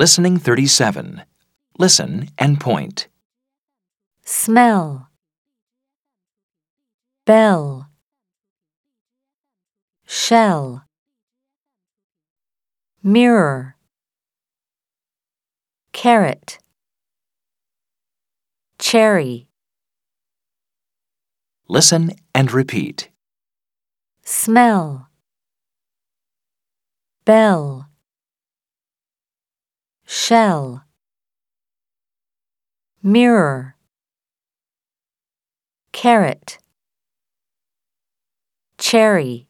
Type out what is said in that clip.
Listening 37. Listen and point. smell, bell, shell, mirror, carrot, cherry, Listen and repeat. smell, bell, shell, mirror, carrot, cherry.